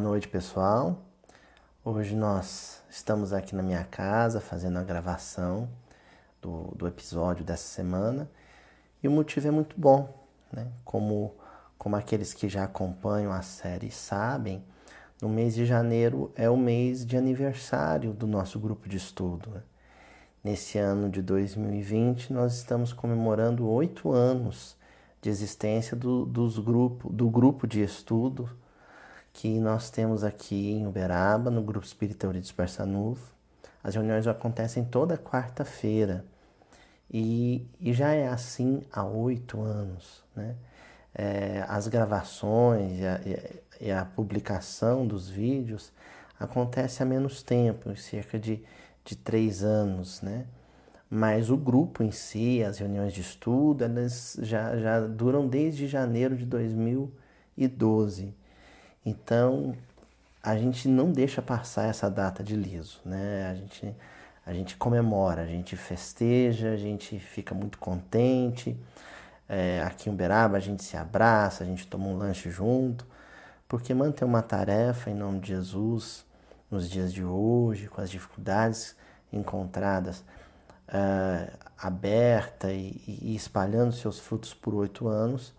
Noite, pessoal. Hoje nós estamos aqui na minha casa fazendo a gravação do, do episódio dessa semana e o motivo é muito bom, né? Como, como aqueles que já acompanham a série sabem, no mês de janeiro é o mês de aniversário do nosso grupo de estudo. Né? Nesse ano de 2020, nós estamos comemorando oito anos de existência do, dos grupo, do grupo de estudo que nós temos aqui em Uberaba, no Grupo Espírita Euridice Barçanufo. As reuniões acontecem toda quarta-feira e, e, já é assim há oito anos. Né? É, as gravações e a, e a, publicação dos vídeos acontece há menos tempo, cerca de, de três anos. Né? Mas o grupo em si, as reuniões de estudo, elas já, já duram desde janeiro de 2012. Então, a gente não deixa passar essa data de liso, né? A gente, a gente comemora, a gente festeja, a gente fica muito contente. É, aqui em Uberaba a gente se abraça, a gente toma um lanche junto, porque manter uma tarefa em nome de Jesus nos dias de hoje, com as dificuldades encontradas, uh, aberta e, e espalhando seus frutos por oito anos,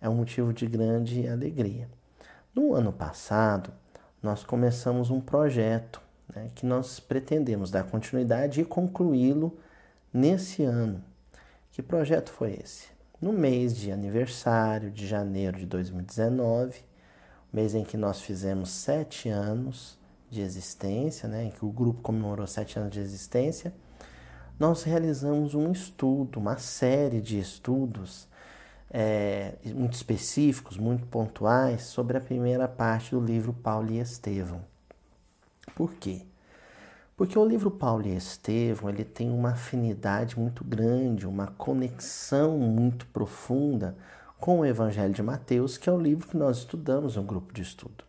é um motivo de grande alegria. No ano passado, nós começamos um projeto né, que nós pretendemos dar continuidade e concluí-lo nesse ano. Que projeto foi esse? No mês de aniversário de janeiro de 2019, mês em que nós fizemos sete anos de existência, né, em que o grupo comemorou sete anos de existência, nós realizamos um estudo, uma série de estudos é, muito específicos, muito pontuais sobre a primeira parte do livro Paulo e Estevão. Por quê? Porque o livro Paulo e Estevão ele tem uma afinidade muito grande, uma conexão muito profunda com o Evangelho de Mateus, que é o livro que nós estudamos no grupo de estudo.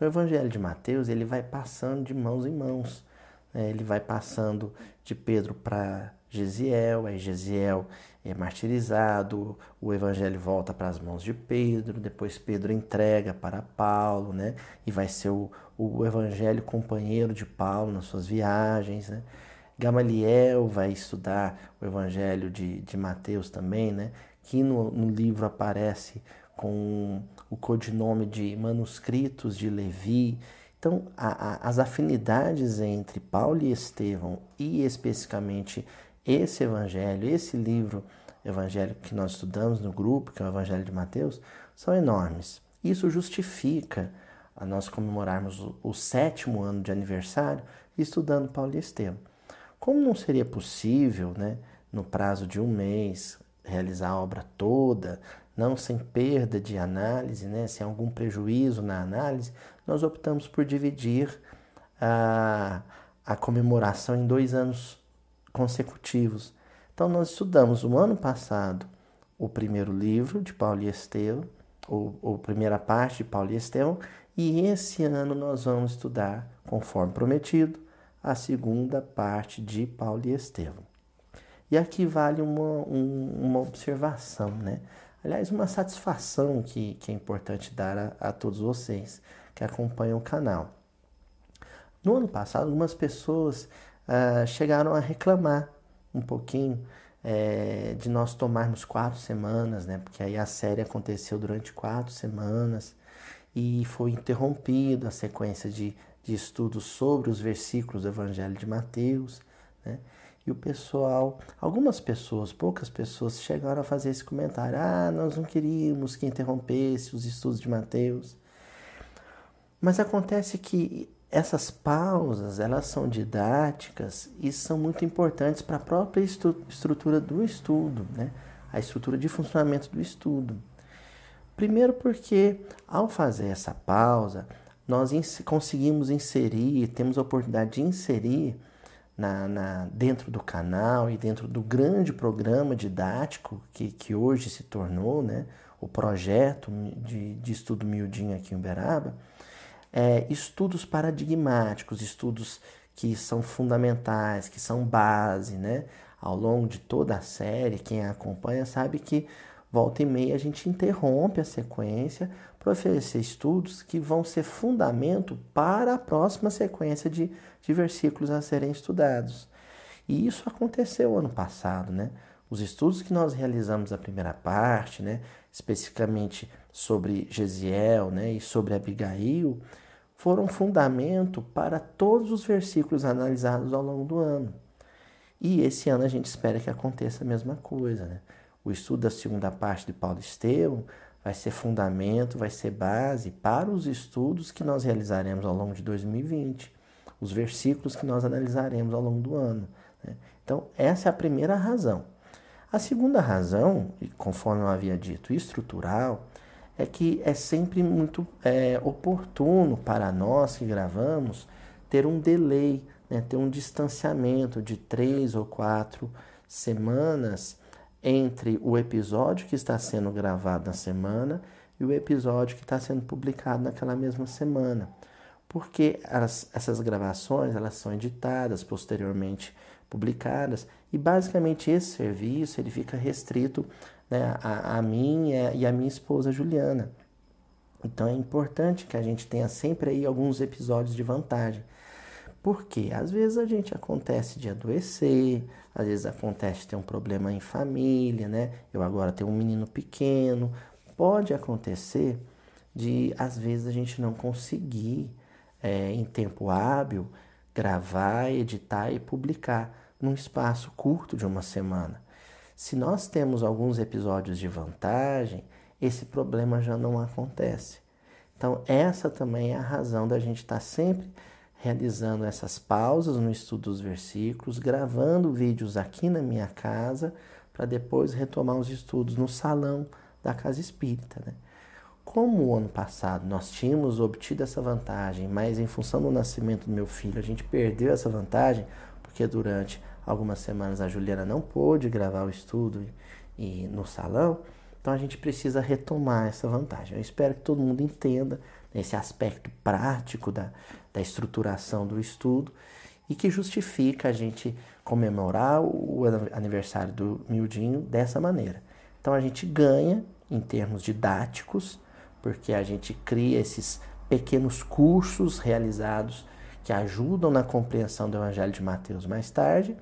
O Evangelho de Mateus ele vai passando de mãos em mãos. Né? Ele vai passando de Pedro para Gesiel, aí Gesiel é martirizado, o evangelho volta para as mãos de Pedro, depois Pedro entrega para Paulo, né? E vai ser o, o evangelho companheiro de Paulo nas suas viagens, né? Gamaliel vai estudar o evangelho de, de Mateus também, né? Que no, no livro aparece com o codinome de manuscritos de Levi. Então, a, a, as afinidades entre Paulo e Estevão, e especificamente esse evangelho, esse livro evangélico que nós estudamos no grupo, que é o Evangelho de Mateus, são enormes. Isso justifica a nós comemorarmos o, sétimo ano de aniversário estudando Paulo e Estevão. Como não seria possível, né, no prazo de um mês, realizar a obra toda, não sem perda de análise, né, sem algum prejuízo na análise, nós optamos por dividir a, a comemoração em dois anos consecutivos. Então, nós estudamos no ano passado o primeiro livro de Paulo e Estevão, ou, ou primeira parte de Paulo e Estevão, e esse ano nós vamos estudar, conforme prometido, a segunda parte de Paulo e Estevão. E aqui vale uma, um, uma observação, né? Aliás, uma satisfação que, que é importante dar a, a todos vocês que acompanham o canal. No ano passado, algumas pessoas uh, chegaram a reclamar um pouquinho é, de nós tomarmos quatro semanas, né? Porque aí a série aconteceu durante quatro semanas e foi interrompido a sequência de, de estudos sobre os versículos do Evangelho de Mateus, né? E o pessoal, algumas pessoas, poucas pessoas chegaram a fazer esse comentário: ah, nós não queríamos que interrompesse os estudos de Mateus. Mas acontece que essas pausas, elas são didáticas e são muito importantes para a própria estrutura do estudo, né? a estrutura de funcionamento do estudo. Primeiro porque, ao fazer essa pausa, nós ins conseguimos inserir, temos a oportunidade de inserir na, na, dentro do canal e dentro do grande programa didático que, que hoje se tornou né, o projeto de, de estudo miudinho aqui em Uberaba, é, estudos paradigmáticos, estudos que são fundamentais, que são base, né? Ao longo de toda a série, quem a acompanha sabe que volta e meia a gente interrompe a sequência para oferecer estudos que vão ser fundamento para a próxima sequência de, de versículos a serem estudados. E isso aconteceu ano passado, né? Os estudos que nós realizamos a primeira parte, né, especificamente sobre Gesiel né, e sobre Abigail, foram fundamento para todos os versículos analisados ao longo do ano. E esse ano a gente espera que aconteça a mesma coisa. Né? O estudo da segunda parte de Paulo Estevão vai ser fundamento, vai ser base para os estudos que nós realizaremos ao longo de 2020, os versículos que nós analisaremos ao longo do ano. Né? Então, essa é a primeira razão. A segunda razão, conforme eu havia dito, estrutural, é que é sempre muito é, oportuno para nós que gravamos ter um delay, né, ter um distanciamento de três ou quatro semanas entre o episódio que está sendo gravado na semana e o episódio que está sendo publicado naquela mesma semana. Porque as, essas gravações elas são editadas, posteriormente publicadas, e basicamente esse serviço ele fica restrito né, a, a mim e a minha esposa Juliana. Então é importante que a gente tenha sempre aí alguns episódios de vantagem. Porque às vezes a gente acontece de adoecer, às vezes acontece ter um problema em família, né? Eu agora tenho um menino pequeno. Pode acontecer de às vezes a gente não conseguir é, em tempo hábil gravar, editar e publicar num espaço curto de uma semana. Se nós temos alguns episódios de vantagem, esse problema já não acontece. Então, essa também é a razão da gente estar tá sempre realizando essas pausas no estudo dos versículos, gravando vídeos aqui na minha casa, para depois retomar os estudos no salão da casa espírita. Né? Como o ano passado nós tínhamos obtido essa vantagem, mas em função do nascimento do meu filho a gente perdeu essa vantagem, porque durante algumas semanas a Juliana não pôde gravar o estudo e, e no salão, então a gente precisa retomar essa vantagem. Eu espero que todo mundo entenda esse aspecto prático da, da estruturação do estudo e que justifica a gente comemorar o aniversário do Mildinho dessa maneira. Então a gente ganha em termos didáticos, porque a gente cria esses pequenos cursos realizados que ajudam na compreensão do Evangelho de Mateus mais tarde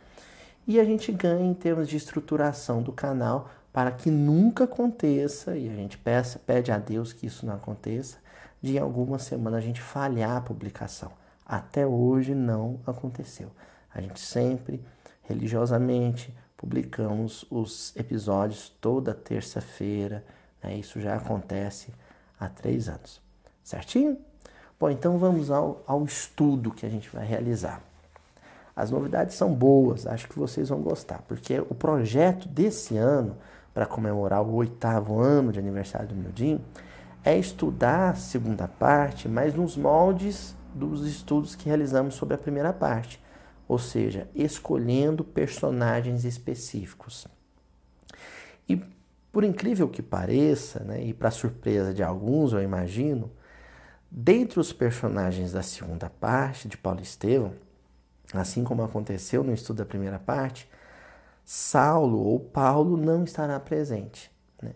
e a gente ganha em termos de estruturação do canal para que nunca aconteça, e a gente peça, pede a Deus que isso não aconteça, de em alguma semana a gente falhar a publicação. Até hoje não aconteceu. A gente sempre, religiosamente, publicamos os episódios toda terça-feira. Né? Isso já acontece há três anos. Certinho? Bom, então vamos ao, ao estudo que a gente vai realizar. As novidades são boas, acho que vocês vão gostar, porque o projeto desse ano, para comemorar o oitavo ano de aniversário do Mildinho, é estudar a segunda parte, mas nos moldes dos estudos que realizamos sobre a primeira parte, ou seja, escolhendo personagens específicos. E por incrível que pareça, né, e para surpresa de alguns, eu imagino, dentre os personagens da segunda parte de Paulo Estevão, Assim como aconteceu no estudo da primeira parte, Saulo ou Paulo não estará presente. Né?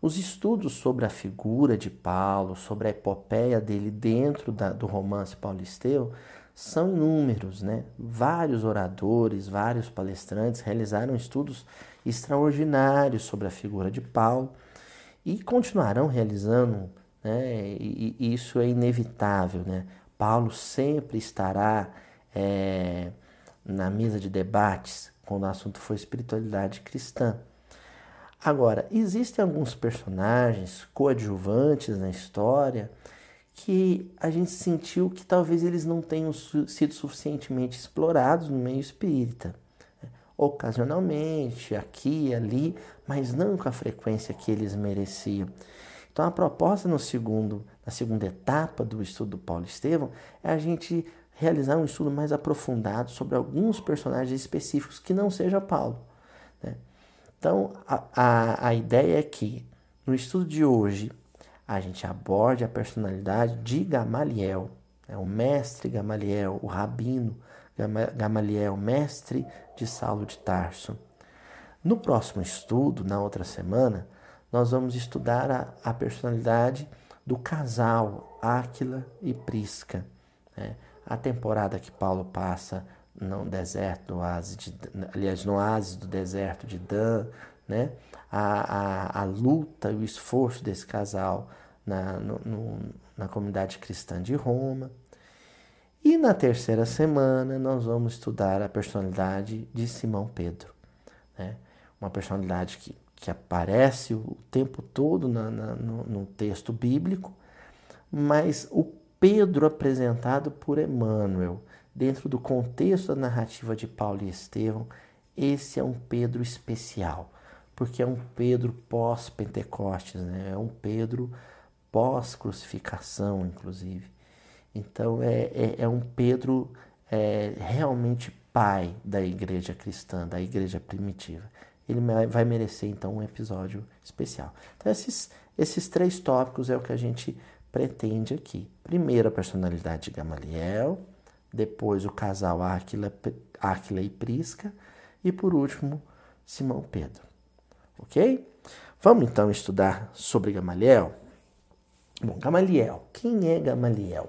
Os estudos sobre a figura de Paulo, sobre a epopeia dele dentro da, do romance paulisteu, são inúmeros. Né? Vários oradores, vários palestrantes realizaram estudos extraordinários sobre a figura de Paulo e continuarão realizando, né? e, e isso é inevitável. Né? Paulo sempre estará é, na mesa de debates quando o assunto foi espiritualidade cristã. Agora, existem alguns personagens coadjuvantes na história que a gente sentiu que talvez eles não tenham sido suficientemente explorados no meio espírita. Ocasionalmente, aqui e ali, mas não com a frequência que eles mereciam. Então, a proposta no segundo, na segunda etapa do estudo do Paulo Estevão é a gente realizar um estudo mais aprofundado sobre alguns personagens específicos que não seja Paulo. Né? Então, a, a, a ideia é que no estudo de hoje a gente aborde a personalidade de Gamaliel, né? o mestre Gamaliel, o rabino Gamaliel, mestre de Saulo de Tarso. No próximo estudo, na outra semana, nós vamos estudar a, a personalidade do casal Áquila e Prisca. Né? A temporada que Paulo passa no deserto, no oásis de, aliás, no oásis do deserto de Dan, né? a, a, a luta e o esforço desse casal na, no, no, na comunidade cristã de Roma. E na terceira semana nós vamos estudar a personalidade de Simão Pedro. Né? Uma personalidade que, que aparece o tempo todo na, na, no, no texto bíblico, mas o Pedro apresentado por Emmanuel, dentro do contexto da narrativa de Paulo e Estevão, esse é um Pedro especial, porque é um Pedro pós-Pentecostes, né? é um Pedro pós-crucificação, inclusive. Então é, é, é um Pedro é, realmente pai da igreja cristã, da igreja primitiva. Ele vai merecer então um episódio especial. Então, esses, esses três tópicos é o que a gente pretende aqui. Primeiro, a personalidade de Gamaliel, depois, o casal Áquila, Áquila e Prisca, e por último, Simão Pedro. Ok? Vamos então estudar sobre Gamaliel? Bom, Gamaliel, quem é Gamaliel?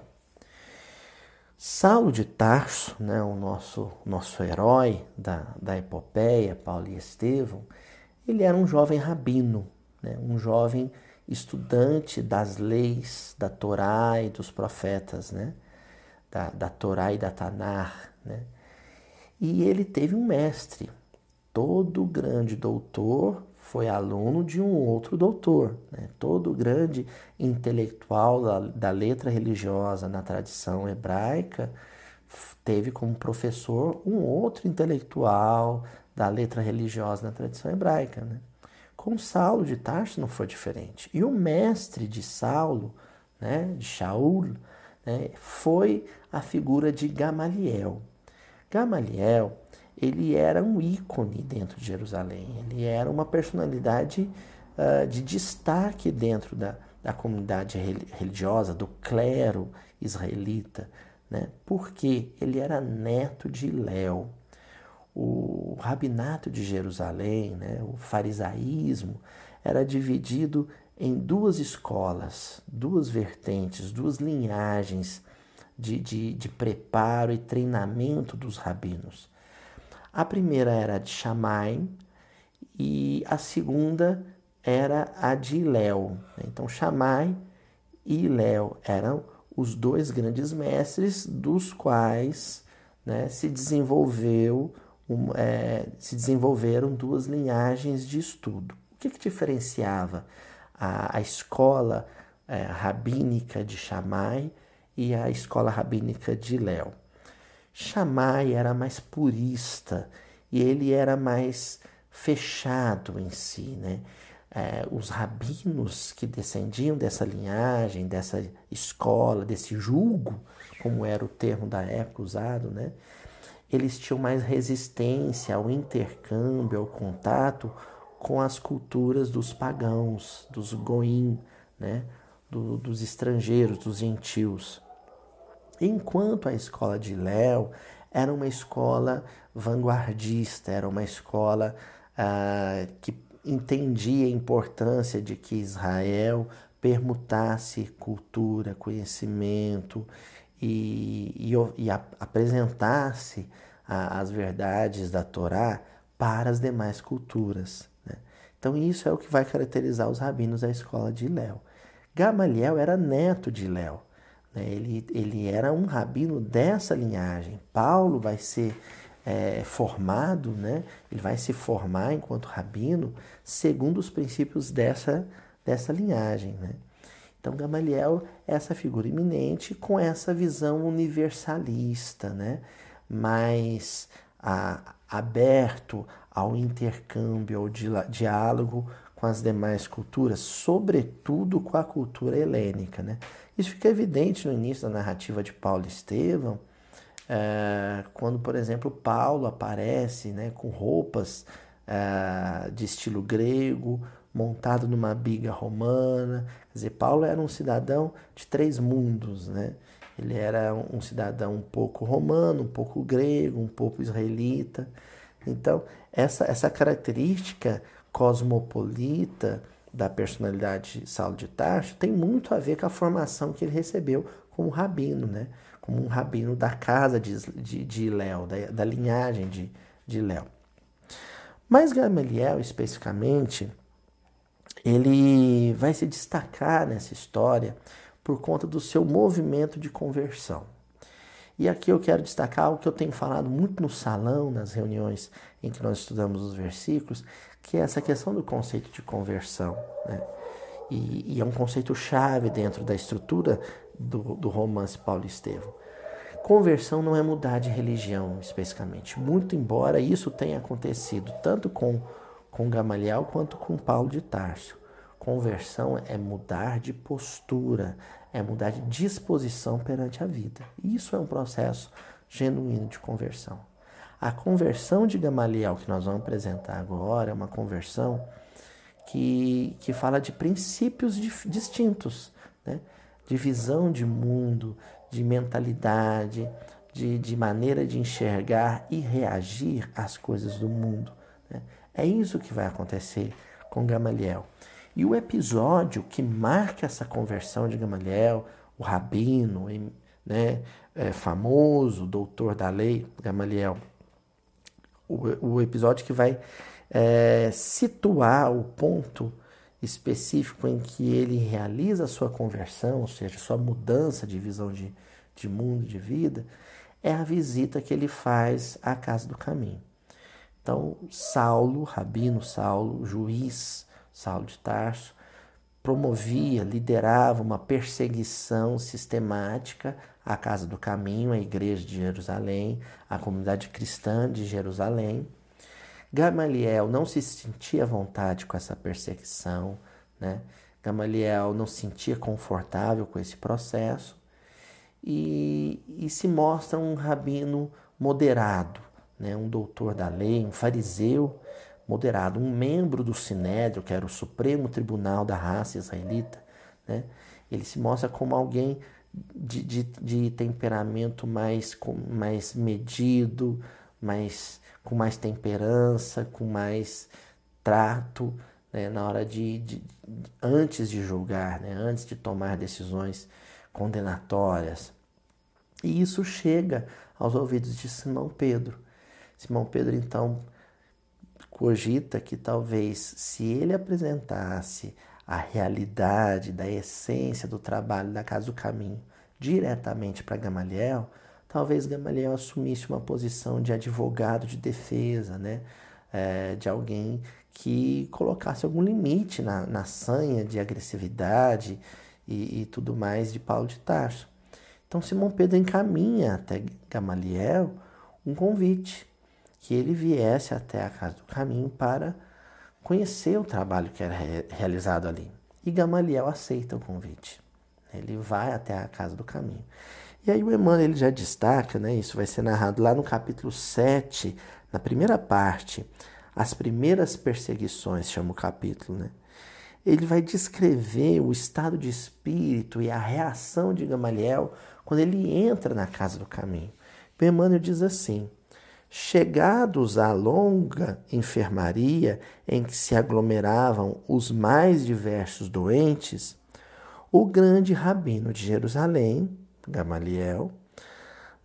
Saulo de Tarso, né, o nosso, nosso herói da, da epopeia, Paulo e Estevão, ele era um jovem rabino, né, um jovem estudante das leis da Torá e dos profetas, né, da, da Torá e da Tanar. Né, e ele teve um mestre, todo grande doutor foi aluno de um outro doutor. Né? Todo grande intelectual da, da, letra religiosa na tradição hebraica teve como professor um outro intelectual da letra religiosa na tradição hebraica. Né? Com Saulo de Tarso não foi diferente. E o mestre de Saulo, né, de Shaul, né, foi a figura de Gamaliel. Gamaliel ele era um ícone dentro de Jerusalém, ele era uma personalidade uh, de destaque dentro da, da comunidade religiosa, do clero israelita, né? porque ele era neto de Léo. O rabinato de Jerusalém, né? o farisaísmo, era dividido em duas escolas, duas vertentes, duas linhagens de, de, de preparo e treinamento dos rabinos. A primeira era a de Shammai e a segunda era a de Léo. Então, Shammai e Léo eram os dois grandes mestres dos quais né, se desenvolveu um, é, se desenvolveram duas linhagens de estudo. O que, que diferenciava a, a escola é, rabínica de Shammai e a escola rabínica de Léo? Shammai era mais purista e ele era mais fechado em si, né? É, os rabinos que descendiam dessa linhagem, dessa escola, desse julgo, como era o termo da época usado, né? Eles tinham mais resistência ao intercâmbio, ao contato com as culturas dos pagãos, dos goim, né? Do, dos estrangeiros, dos gentios. Enquanto a escola de Léo era uma escola vanguardista, era uma escola ah, que entendia a importância de que Israel permutasse cultura, conhecimento e, e, e a, apresentasse a, as verdades da Torá para as demais culturas. Né? Então, isso é o que vai caracterizar os rabinos da escola de Léo. Gamaliel era neto de Léo. Né? Ele, ele era um rabino dessa linhagem. Paulo vai ser é, formado, né? ele vai se formar enquanto rabino segundo os princípios dessa, dessa linhagem. Né? Então, Gamaliel é essa figura iminente com essa visão universalista, né? mais a, aberto ao intercâmbio, ao diálogo com as demais culturas, sobretudo com a cultura helênica. Né? Isso fica evidente no início da narrativa de Paulo e Estevão, é, quando, por exemplo, Paulo aparece né, com roupas é, de estilo grego, montado numa biga romana. Quer dizer, Paulo era um cidadão de três mundos, né? Ele era um cidadão um pouco romano, um pouco grego, um pouco israelita. Então, essa, essa característica cosmopolita da personalidade de Saulo de Tarso tem muito a ver com a formação que ele recebeu como rabino, né? como um rabino da casa de, de, de Léo, da, da linhagem de, de Léo. Mas Gamaliel, especificamente, ele vai se destacar nessa história por conta do seu movimento de conversão. E aqui eu quero destacar o que eu tenho falado muito no salão, nas reuniões em que nós estudamos os versículos, que é essa questão do conceito de conversão. Né? E, e, é um conceito chave dentro da estrutura do, do romance Paulo Estevão. Conversão não é mudar de religião, especificamente, muito embora isso tenha acontecido tanto com, com Gamaliel quanto com Paulo de Tarso. Conversão é mudar de postura, é mudar de disposição perante a vida. Isso é um processo genuíno de conversão. A conversão de Gamaliel que nós vamos apresentar agora é uma conversão que, que fala de princípios distintos, né? de visão de mundo, de mentalidade, de, de maneira de enxergar e reagir às coisas do mundo. Né? É isso que vai acontecer com Gamaliel. E o episódio que marca essa conversão de Gamaliel, o rabino, né, é, famoso, doutor da lei, Gamaliel, o, episódio que vai é, situar o ponto específico em que ele realiza a sua conversão, ou seja, sua mudança de visão de, de mundo, de vida, é a visita que ele faz à casa do caminho. Então, Saulo, Rabino Saulo, juiz Saulo de Tarso, promovia, liderava uma perseguição sistemática à Casa do Caminho, à Igreja de Jerusalém, à comunidade cristã de Jerusalém. Gamaliel não se sentia à vontade com essa perseguição, né? Gamaliel não se sentia confortável com esse processo e, e se mostra um rabino moderado, né? um doutor da lei, um fariseu moderado, um membro do Sinédrio, que era o Supremo Tribunal da raça israelita, né? ele se mostra como alguém de, de, de temperamento mais, mais medido, mais, com mais temperança, com mais trato, né? na hora de, de, antes de julgar, né? antes de tomar decisões condenatórias. E isso chega aos ouvidos de Simão Pedro. Simão Pedro então cogita que talvez se ele apresentasse a realidade da essência do trabalho da Casa do Caminho diretamente para Gamaliel, talvez Gamaliel assumisse uma posição de advogado de defesa, né? É, de alguém que colocasse algum limite na, na sanha de agressividade e, e tudo mais de Paulo de Tarso. Então Simão Pedro encaminha até Gamaliel um convite que ele viesse até a casa do caminho para conhecer o trabalho que era realizado ali. E Gamaliel aceita o convite. Ele vai até a casa do caminho. E aí o Emmanuel ele já destaca, né, isso vai ser narrado lá no capítulo 7, na primeira parte, as primeiras perseguições, chama o capítulo, né? Ele vai descrever o estado de espírito e a reação de Gamaliel quando ele entra na casa do caminho. O Emmanuel diz assim: Chegados à longa enfermaria em que se aglomeravam os mais diversos doentes, o grande rabino de Jerusalém, Gamaliel,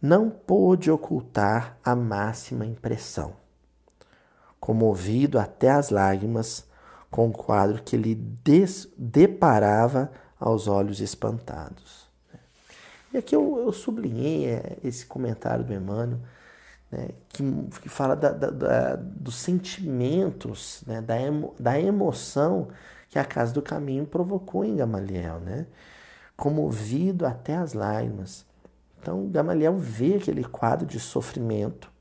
não pôde ocultar a máxima impressão. Comovido até as lágrimas com o quadro que lhe deparava aos olhos espantados. E aqui eu, eu sublinhei é, esse comentário do Emmanuel né, que, que, fala da, da, da, dos sentimentos, né, da, emo, da emoção que a Casa do Caminho provocou em Gamaliel, né, comovido até as lágrimas. Então, Gamaliel vê aquele quadro de sofrimento,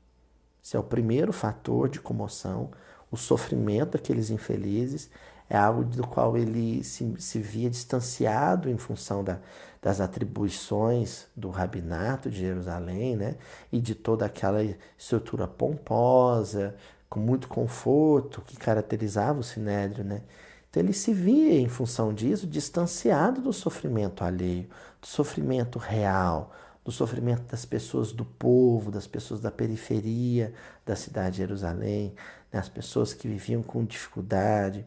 esse é o primeiro fator de comoção, o sofrimento daqueles infelizes, é algo do qual ele se, se via distanciado em função da, das atribuições do rabinato de Jerusalém, né? E de toda aquela estrutura pomposa, com muito conforto que caracterizava o sinédrio, né? Então ele se via em função disso distanciado do sofrimento alheio, do sofrimento real, do sofrimento das pessoas do povo, das pessoas da periferia da cidade de Jerusalém, né? as pessoas que viviam com dificuldade.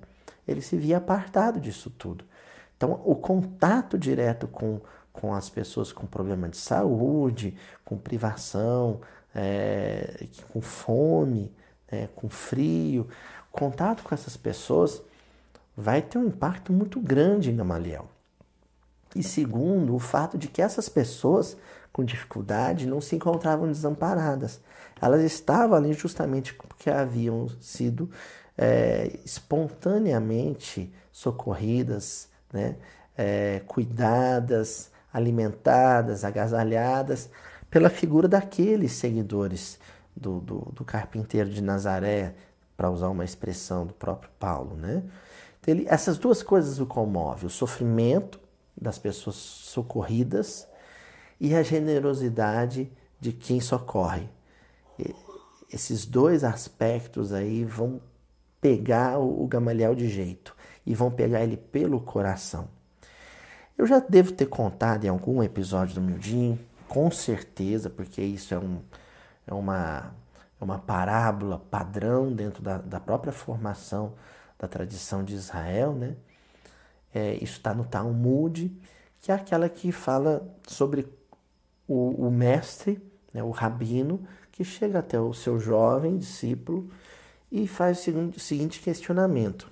Ele se via apartado disso tudo. Então, o contato direto com, com as pessoas com problema de saúde, com privação, é, com fome, é, com frio, contato com essas pessoas vai ter um impacto muito grande em Gamaliel. E segundo, o fato de que essas pessoas com dificuldade não se encontravam desamparadas. Elas estavam ali justamente porque haviam sido é, espontaneamente socorridas, né? É, cuidadas, alimentadas, agasalhadas pela figura daqueles seguidores do, do, do carpinteiro de Nazaré, para usar uma expressão do próprio Paulo. Né? Então, ele, essas duas coisas o comovem: o sofrimento das pessoas socorridas e a generosidade de quem socorre. Esses dois aspectos aí vão pegar o Gamaliel de jeito e vão pegar ele pelo coração. Eu já devo ter contado em algum episódio do Mildinho, com certeza, porque isso é, um, é, uma, é uma parábola padrão dentro da, da própria formação da tradição de Israel, né? É, isso está no Talmud, que é aquela que fala sobre o, o mestre, né, o rabino, que chega até o seu jovem discípulo e faz o seguinte, questionamento: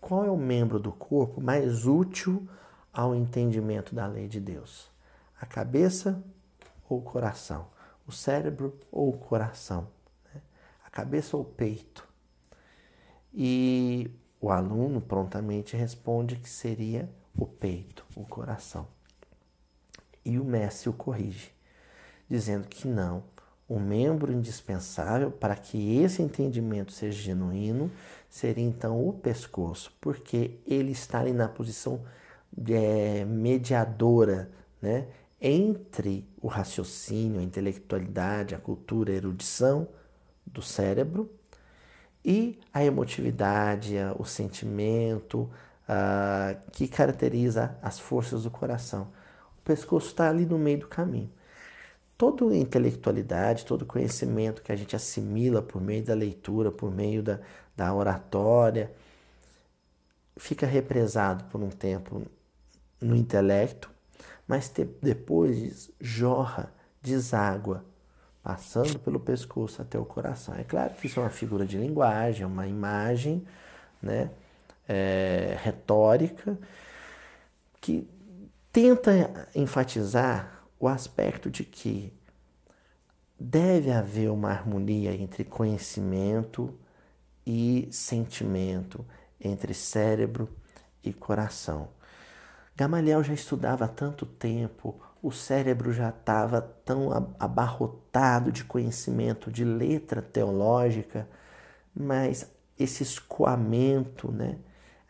qual é o membro do corpo mais útil ao entendimento da lei de Deus? A cabeça ou o coração? O cérebro ou o coração? Né? A cabeça ou o peito? E o aluno prontamente responde que seria o peito, o coração. E o mestre o corrige, dizendo que não, o membro indispensável para que esse entendimento seja genuíno seria então o pescoço, porque ele está ali na posição é, mediadora né, entre o raciocínio, a intelectualidade, a cultura, a erudição do cérebro e a emotividade, o sentimento que caracteriza as forças do coração. O pescoço está ali no meio do caminho. Toda intelectualidade, todo conhecimento que a gente assimila por meio da leitura, por meio da, da oratória, fica represado por um tempo no intelecto, mas te, depois jorra, deságua passando pelo pescoço até o coração. É claro que isso é uma figura de linguagem, uma imagem né, é, retórica que tenta enfatizar o aspecto de que deve haver uma harmonia entre conhecimento e sentimento, entre cérebro e coração. Gamaliel já estudava há tanto tempo o cérebro já estava tão abarrotado de conhecimento, de letra teológica, mas esse escoamento, né,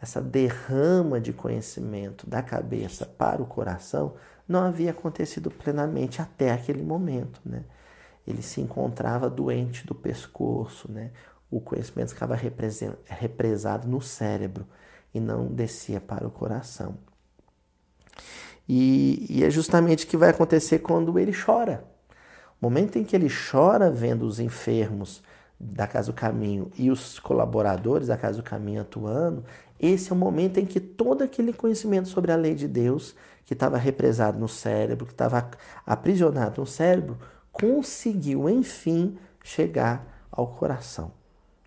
essa derrama de conhecimento da cabeça para o coração não havia acontecido plenamente até aquele momento. Né? Ele se encontrava doente do pescoço, né? o conhecimento ficava represado no cérebro e não descia para o coração. E, e é justamente o que vai acontecer quando ele chora. O momento em que ele chora vendo os enfermos da Casa do Caminho e os colaboradores da Casa do Caminho atuando, esse é o momento em que todo aquele conhecimento sobre a lei de Deus, que estava represado no cérebro, que estava aprisionado no cérebro, conseguiu, enfim, chegar ao coração.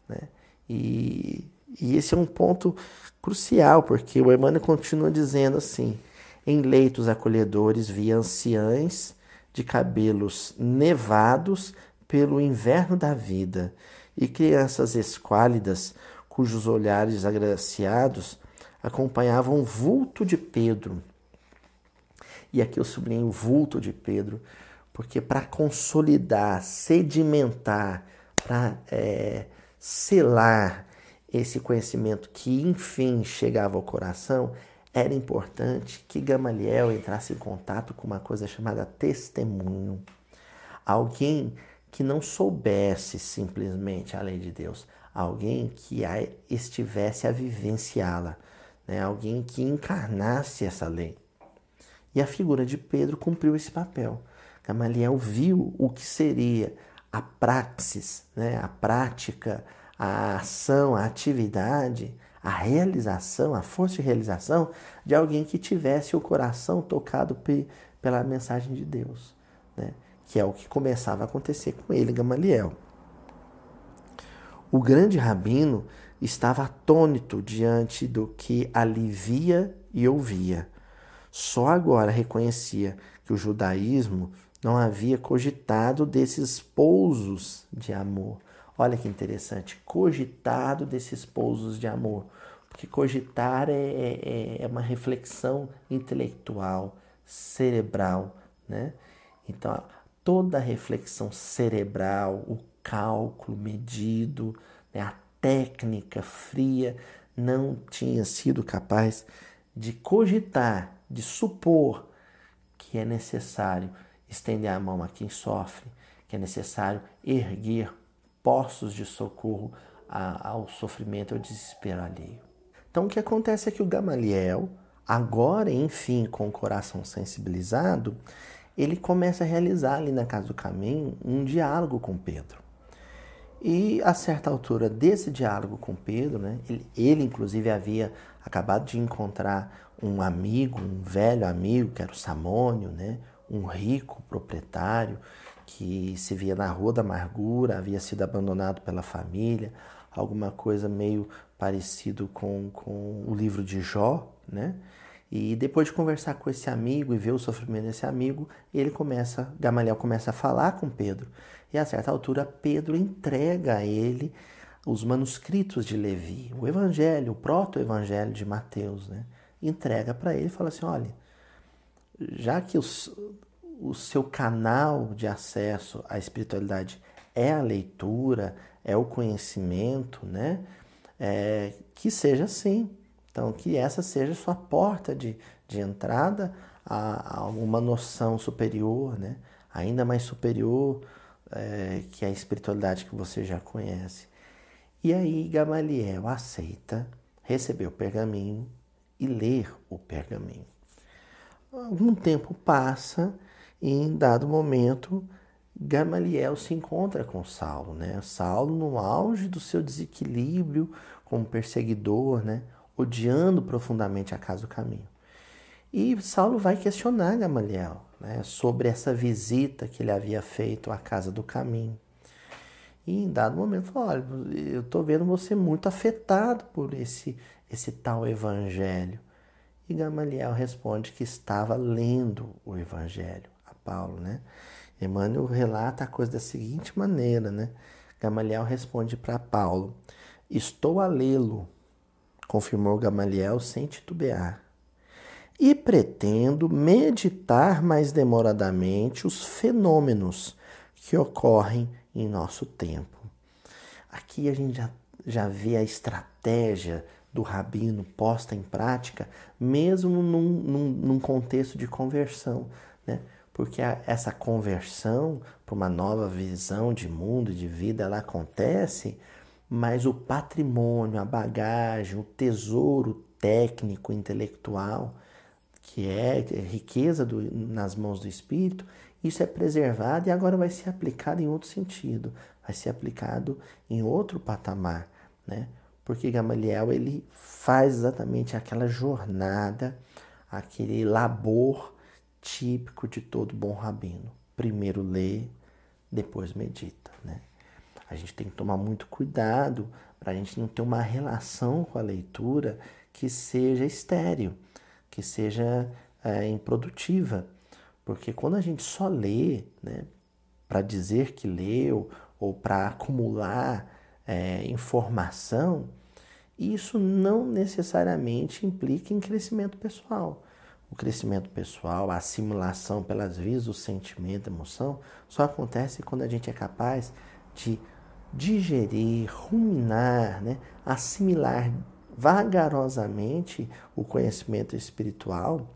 Né? E, e esse é um ponto crucial, porque o Emmanuel continua dizendo assim: em leitos acolhedores via anciães de cabelos nevados pelo inverno da vida e crianças esquálidas cujos olhares agraciados acompanhavam o vulto de Pedro. E aqui eu sublinho o vulto de Pedro, porque para consolidar, sedimentar, para é, selar esse conhecimento que enfim chegava ao coração, era importante que Gamaliel entrasse em contato com uma coisa chamada testemunho. Alguém que não soubesse simplesmente a lei de Deus, alguém que estivesse a vivenciá-la, né? alguém que encarnasse essa lei. E a figura de Pedro cumpriu esse papel. Gamaliel viu o que seria a praxis, né? a prática, a ação, a atividade a realização, a força de realização de alguém que tivesse o coração tocado pela mensagem de Deus, né? que é o que começava a acontecer com ele, Gamaliel. O grande rabino estava atônito diante do que ali via e ouvia. Só agora reconhecia que o judaísmo não havia cogitado desses pousos de amor. Olha que interessante, cogitado desses pousos de amor. Porque cogitar é, é, é uma reflexão intelectual, cerebral, né? Então, toda a reflexão cerebral, o cálculo medido, né, a técnica fria, não tinha sido capaz de cogitar, de supor que é necessário estender a mão a quem sofre, que é necessário erguer postos de socorro ao sofrimento e ao desespero alheio. Então o que acontece é que o Gamaliel, agora enfim com o coração sensibilizado, ele começa a realizar ali na casa do caminho um diálogo com Pedro. E a certa altura desse diálogo com Pedro, né, ele, ele inclusive havia acabado de encontrar um amigo, um velho amigo, que era o Samônio, né, um rico proprietário que se via na rua da amargura, havia sido abandonado pela família, alguma coisa meio parecido com, com o livro de Jó, né? E depois de conversar com esse amigo e ver o sofrimento desse amigo, ele começa, Gamaliel começa a falar com Pedro. E a certa altura, Pedro entrega a ele os manuscritos de Levi, o evangelho, o proto-evangelho de Mateus, né? Entrega para ele e fala assim: olha, já que os, o seu canal de acesso à espiritualidade é a leitura, é o conhecimento, né? É, que seja assim. Então, que essa seja sua porta de, de entrada a, a uma noção superior, né? ainda mais superior é, que a espiritualidade que você já conhece. E aí Gamaliel aceita receber o pergaminho e ler o pergaminho. Algum tempo passa e em dado momento Gamaliel se encontra com Saulo, né? Saulo no auge do seu desequilíbrio como perseguidor, né? Odiando profundamente a casa do caminho. E Saulo vai questionar Gamaliel né, sobre essa visita que ele havia feito à casa do caminho. E em dado momento falou: olha, eu estou vendo você muito afetado por esse, esse tal evangelho. E Gamaliel responde que estava lendo o evangelho a Paulo, né? Emmanuel relata a coisa da seguinte maneira, né? Gamaliel responde para Paulo: Estou a lê-lo, confirmou Gamaliel sem titubear e pretendo meditar mais demoradamente os fenômenos que ocorrem em nosso tempo. Aqui a gente já, já vê a estratégia do rabino posta em prática, mesmo num, num, num contexto de conversão, né? porque a, essa conversão para uma nova visão de mundo, de vida, ela acontece, mas o patrimônio, a bagagem, o tesouro técnico, intelectual, que é riqueza do, nas mãos do Espírito, isso é preservado e agora vai ser aplicado em outro sentido, vai ser aplicado em outro patamar, né? Porque Gamaliel ele faz exatamente aquela jornada, aquele labor típico de todo bom rabino. Primeiro lê, depois medita, né? A gente tem que tomar muito cuidado para a gente não ter uma relação com a leitura que seja estéril que seja é, improdutiva. Porque quando a gente só lê, né, para dizer que leu ou para acumular é, informação, isso não necessariamente implica em crescimento pessoal. O crescimento pessoal, a assimilação pelas vias do sentimento, emoção, só acontece quando a gente é capaz de digerir, ruminar, né, assimilar vagarosamente o conhecimento espiritual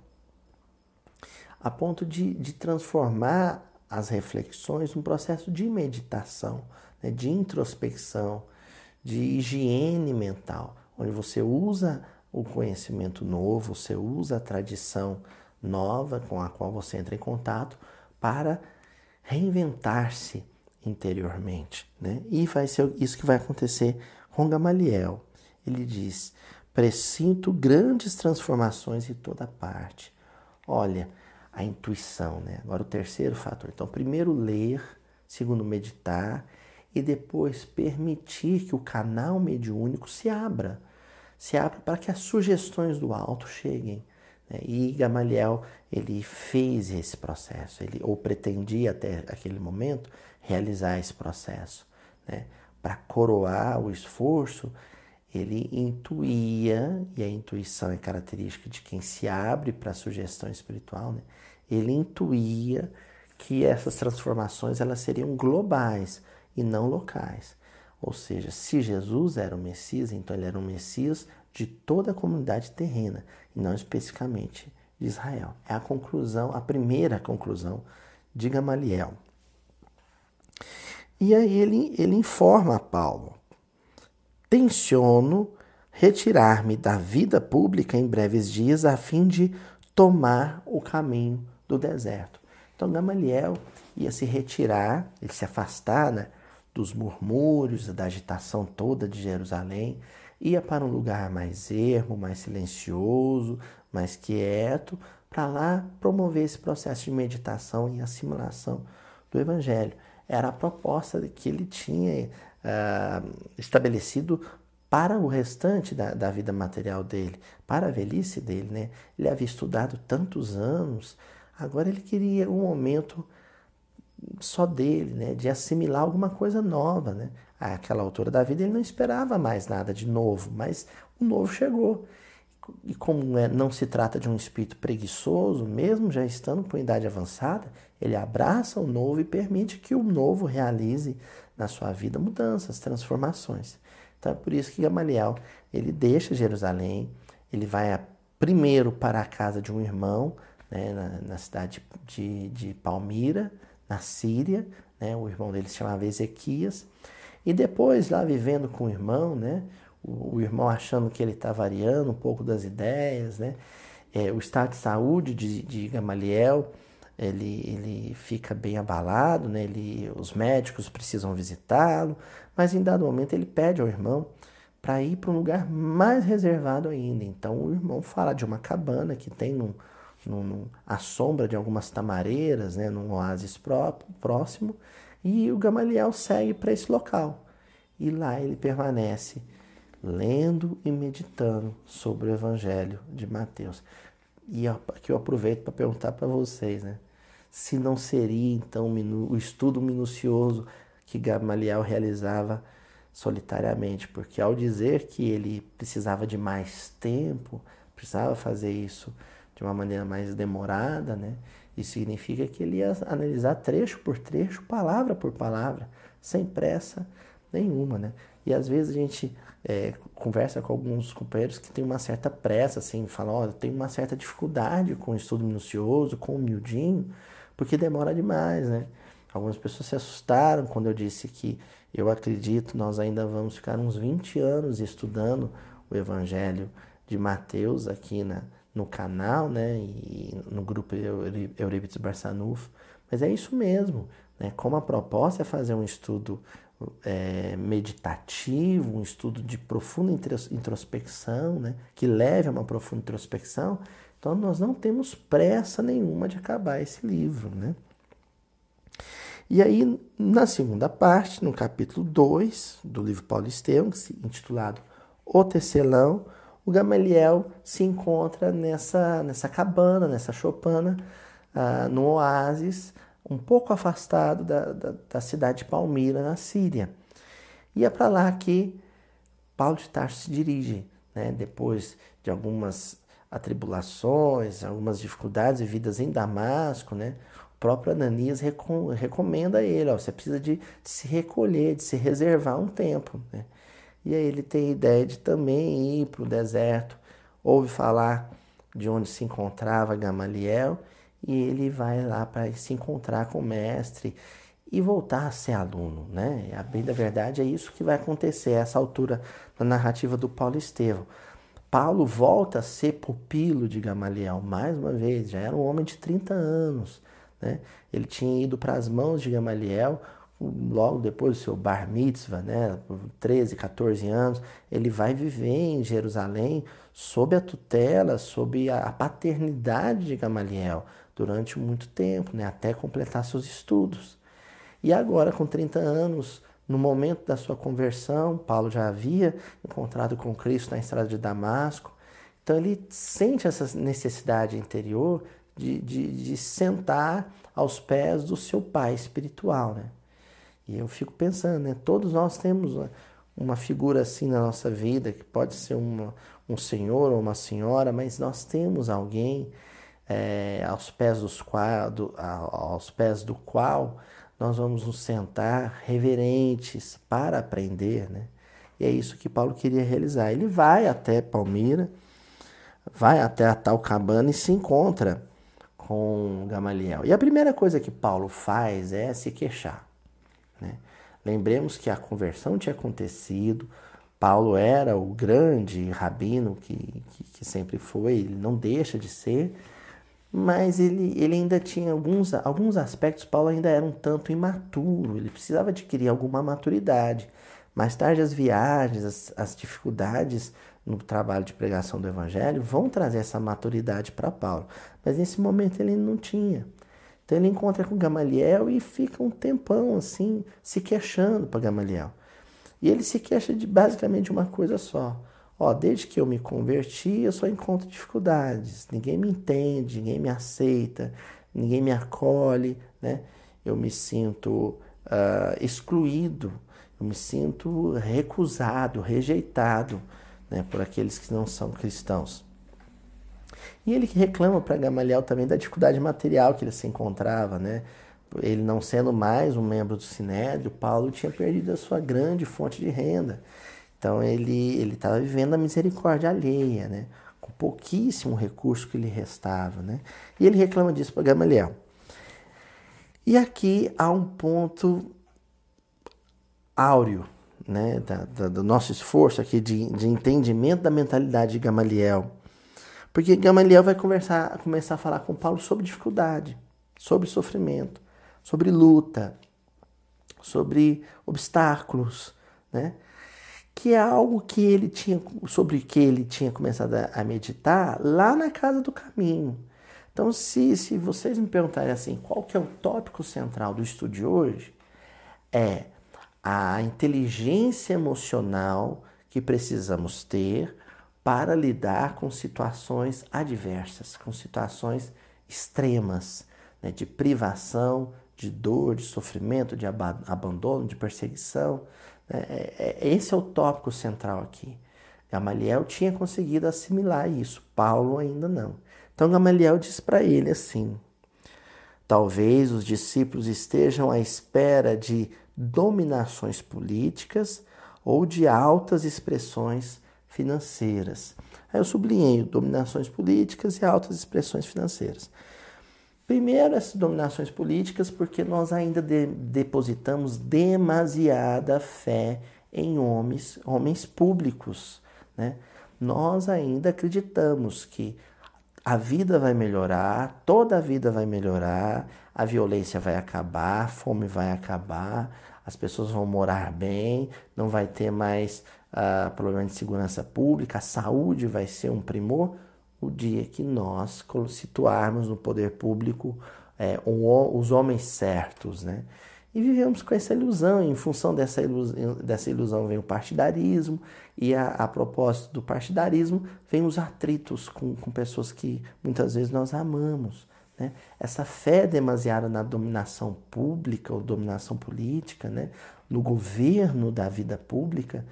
a ponto de, de transformar as reflexões num processo de meditação, né, de introspecção, de higiene mental, onde você usa o conhecimento novo, você usa a tradição nova com a qual você entra em contato para reinventar-se interiormente. Né? E vai ser isso que vai acontecer com Gamaliel. Ele diz: Presinto grandes transformações em toda parte. Olha, a intuição, né? Agora o terceiro fator. Então, primeiro ler, segundo meditar e depois permitir que o canal mediúnico se abra. Se abra para que as sugestões do alto cheguem. Né? E Gamaliel, ele fez esse processo, ele ou pretendia até aquele momento realizar esse processo. Né? Para coroar o esforço, ele intuía, e a intuição é característica de quem se abre para a sugestão espiritual, né? ele intuía que essas transformações elas seriam globais e não locais. Ou seja, se Jesus era o Messias, então ele era o Messias de toda a comunidade terrena, e não especificamente de Israel. É a conclusão, a primeira conclusão de Gamaliel. E aí ele, ele informa a Paulo: tenciono retirar-me da vida pública em breves dias a fim de tomar o caminho do deserto. Então Gamaliel ia se retirar, ele se afastar né, dos murmúrios, da agitação toda de Jerusalém, ia para um lugar mais ermo, mais silencioso, mais quieto, para lá promover esse processo de meditação e assimilação do Evangelho. Era a proposta que ele tinha uh, estabelecido para o restante da, da, vida material dele, para a velhice dele. Né? Ele havia estudado tantos anos, agora ele queria um momento só dele, né? de assimilar alguma coisa nova. Né? Aquela altura da vida ele não esperava mais nada de novo, mas o novo chegou. E como é, não se trata de um espírito preguiçoso, mesmo já estando com idade avançada, ele abraça o novo e permite que o novo realize na sua vida mudanças, transformações. Então é por isso que Gamaliel ele deixa Jerusalém, ele vai a, primeiro para a casa de um irmão né, na, na, cidade de, de Palmira, na Síria, né, o irmão dele se chamava Ezequias, e depois lá vivendo com o irmão, né, o, o irmão achando que ele está variando um pouco das ideias, né, é, o estado de saúde de, de Gamaliel ele, ele fica bem abalado, né? ele, os médicos precisam visitá-lo, mas em dado momento ele pede ao irmão para ir para um lugar mais reservado ainda. Então o irmão fala de uma cabana que tem num, num, à sombra de algumas tamareiras, né? num oásis pró, próximo, e o Gamaliel segue para esse local. E lá ele permanece lendo e meditando sobre o Evangelho de Mateus. E aqui eu aproveito para perguntar para vocês, né? Se não seria então o estudo minucioso que Gamaliel realizava solitariamente, porque ao dizer que ele precisava de mais tempo, precisava fazer isso de uma maneira mais demorada, né? Isso significa que ele ia analisar trecho por trecho, palavra por palavra, sem pressa nenhuma, né? E às vezes a gente é, conversa com alguns companheiros que tem uma certa pressa, assim, falam, olha, tem uma certa dificuldade com o estudo minucioso, com o miudinho, porque demora demais, né? Algumas pessoas se assustaram quando eu disse que eu acredito nós ainda vamos ficar uns 20 anos estudando o Evangelho de Mateus aqui na, no canal, né? E no grupo Eurípides Barçanufo. Mas é isso mesmo, né? Como a proposta é fazer um estudo é, meditativo, um estudo de profunda introspecção, né? Que leve a uma profunda introspecção, então nós não temos pressa nenhuma de acabar esse livro, né? E aí, na segunda parte, no capítulo 2 do livro Paulo Estevam, intitulado O Tecelão, o Gamaliel se encontra nessa, nessa cabana, nessa chopana, uh, no oásis, um pouco afastado da, da, da cidade de Palmira, na Síria. E é para lá que Paulo de Tarso se dirige, né? depois de algumas atribulações, algumas dificuldades vividas em Damasco, né? O próprio Ananias recomenda a ele, ó, você precisa de, se recolher, de se reservar um tempo, né? E aí ele tem a ideia de também ir para o deserto, ouve falar de onde se encontrava Gamaliel e ele vai lá para se encontrar com o mestre e voltar a ser aluno, né? A bem da verdade é isso que vai acontecer a essa altura na narrativa do Paulo Estevão. Paulo volta a ser pupilo de Gamaliel mais uma vez, já era um homem de 30 anos. Né? Ele tinha ido para as mãos de Gamaliel logo depois do seu bar mitzvah, né, 13, 14 anos, ele vai viver em Jerusalém sob a tutela, sob a paternidade de Gamaliel durante muito tempo, né, até completar seus estudos. E agora, com 30 anos, no momento da sua conversão, Paulo já havia encontrado com Cristo na estrada de Damasco, então ele sente essa necessidade interior de, de, de sentar aos pés do seu pai espiritual, né? E eu fico pensando, né? Todos nós temos uma figura assim na nossa vida, que pode ser uma, um senhor ou uma senhora, mas nós temos alguém é, aos, pés dos qual, do, aos pés do qual nós vamos nos sentar reverentes para aprender, né? E é isso que Paulo queria realizar. Ele vai até Palmira, vai até a tal cabana e se encontra com Gamaliel. E a primeira coisa que Paulo faz é se queixar. Né? Lembremos que a conversão tinha acontecido, Paulo era o grande rabino que, que, que, sempre foi, ele não deixa de ser, mas ele, ele ainda tinha alguns, alguns aspectos, Paulo ainda era um tanto imaturo, ele precisava adquirir alguma maturidade. Mais tarde, as viagens, as, as dificuldades no trabalho de pregação do Evangelho vão trazer essa maturidade para Paulo, mas nesse momento ele não tinha. Então ele encontra com Gamaliel e fica um tempão assim, se queixando para Gamaliel. E ele se queixa de basicamente uma coisa só. Ó, desde que eu me converti, eu só encontro dificuldades. Ninguém me entende, ninguém me aceita, ninguém me acolhe, né? Eu me sinto uh, excluído, eu me sinto recusado, rejeitado né, por aqueles que não são cristãos. E ele reclama para Gamaliel também da dificuldade material que ele se encontrava, né? Ele não sendo mais um membro do Sinédrio, Paulo tinha perdido a sua grande fonte de renda. Então ele ele estava vivendo a misericórdia alheia, né? Com pouquíssimo recurso que lhe restava, né? E ele reclama disso para Gamaliel. E aqui há um ponto áureo, né? Da, da, do nosso esforço aqui de, de entendimento da mentalidade de Gamaliel porque Gamaliel vai conversar, começar a falar com Paulo sobre dificuldade, sobre sofrimento, sobre luta, sobre obstáculos, né? Que é algo que ele tinha, sobre que ele tinha começado a meditar lá na casa do caminho. Então, se, se vocês me perguntarem assim, qual que é o tópico central do estudo de hoje, é a inteligência emocional que precisamos ter para lidar com situações adversas, com situações extremas, né, de privação, de dor, de sofrimento, de abandono, de perseguição. Né? É, é, esse é o tópico central aqui. Gamaliel tinha conseguido assimilar isso, Paulo ainda não. Então Gamaliel diz para ele assim: talvez os discípulos estejam à espera de dominações políticas ou de altas expressões financeiras. Aí eu sublinhei dominações políticas e altas expressões financeiras. Primeiro, essas dominações políticas, porque nós ainda de, depositamos demasiada fé em homens, homens públicos. Né? Nós ainda acreditamos que a vida vai melhorar, toda a vida vai melhorar, a violência vai acabar, a fome vai acabar, as pessoas vão morar bem, não vai ter mais uh, problema de segurança pública, a saúde vai ser um primor o dia que nós situarmos no poder público é, os homens certos, né? E vivemos com essa ilusão, em função dessa ilusão, dessa ilusão vem o partidarismo, e a, a propósito do partidarismo vem os atritos com, com pessoas que muitas vezes nós amamos. Né? Essa fé demasiada na dominação pública ou dominação política, né? no governo da vida pública,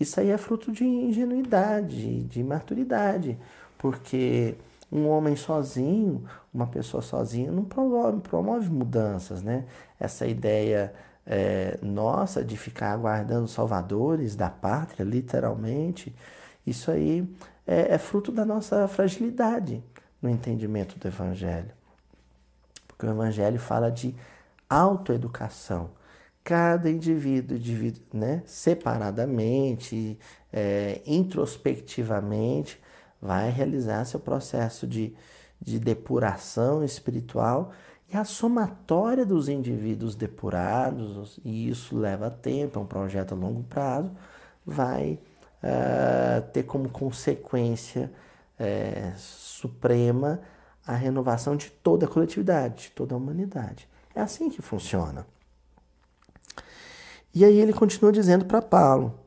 isso aí é fruto de ingenuidade, de maturidade, porque um homem sozinho, uma pessoa sozinha, não promove, promove mudanças, né? Essa ideia é, nossa de ficar aguardando salvadores da pátria, literalmente, isso aí é, é fruto da nossa fragilidade no entendimento do Evangelho. Porque o Evangelho fala de autoeducação cada indivíduo, indivíduo né, separadamente, é, introspectivamente, vai realizar seu processo de, de depuração espiritual e a somatória dos indivíduos depurados, e isso leva tempo, é um projeto a longo prazo, vai uh, ter como consequência uh, suprema a renovação de toda a coletividade, de toda a humanidade. É assim que funciona. E aí ele continua dizendo para Paulo: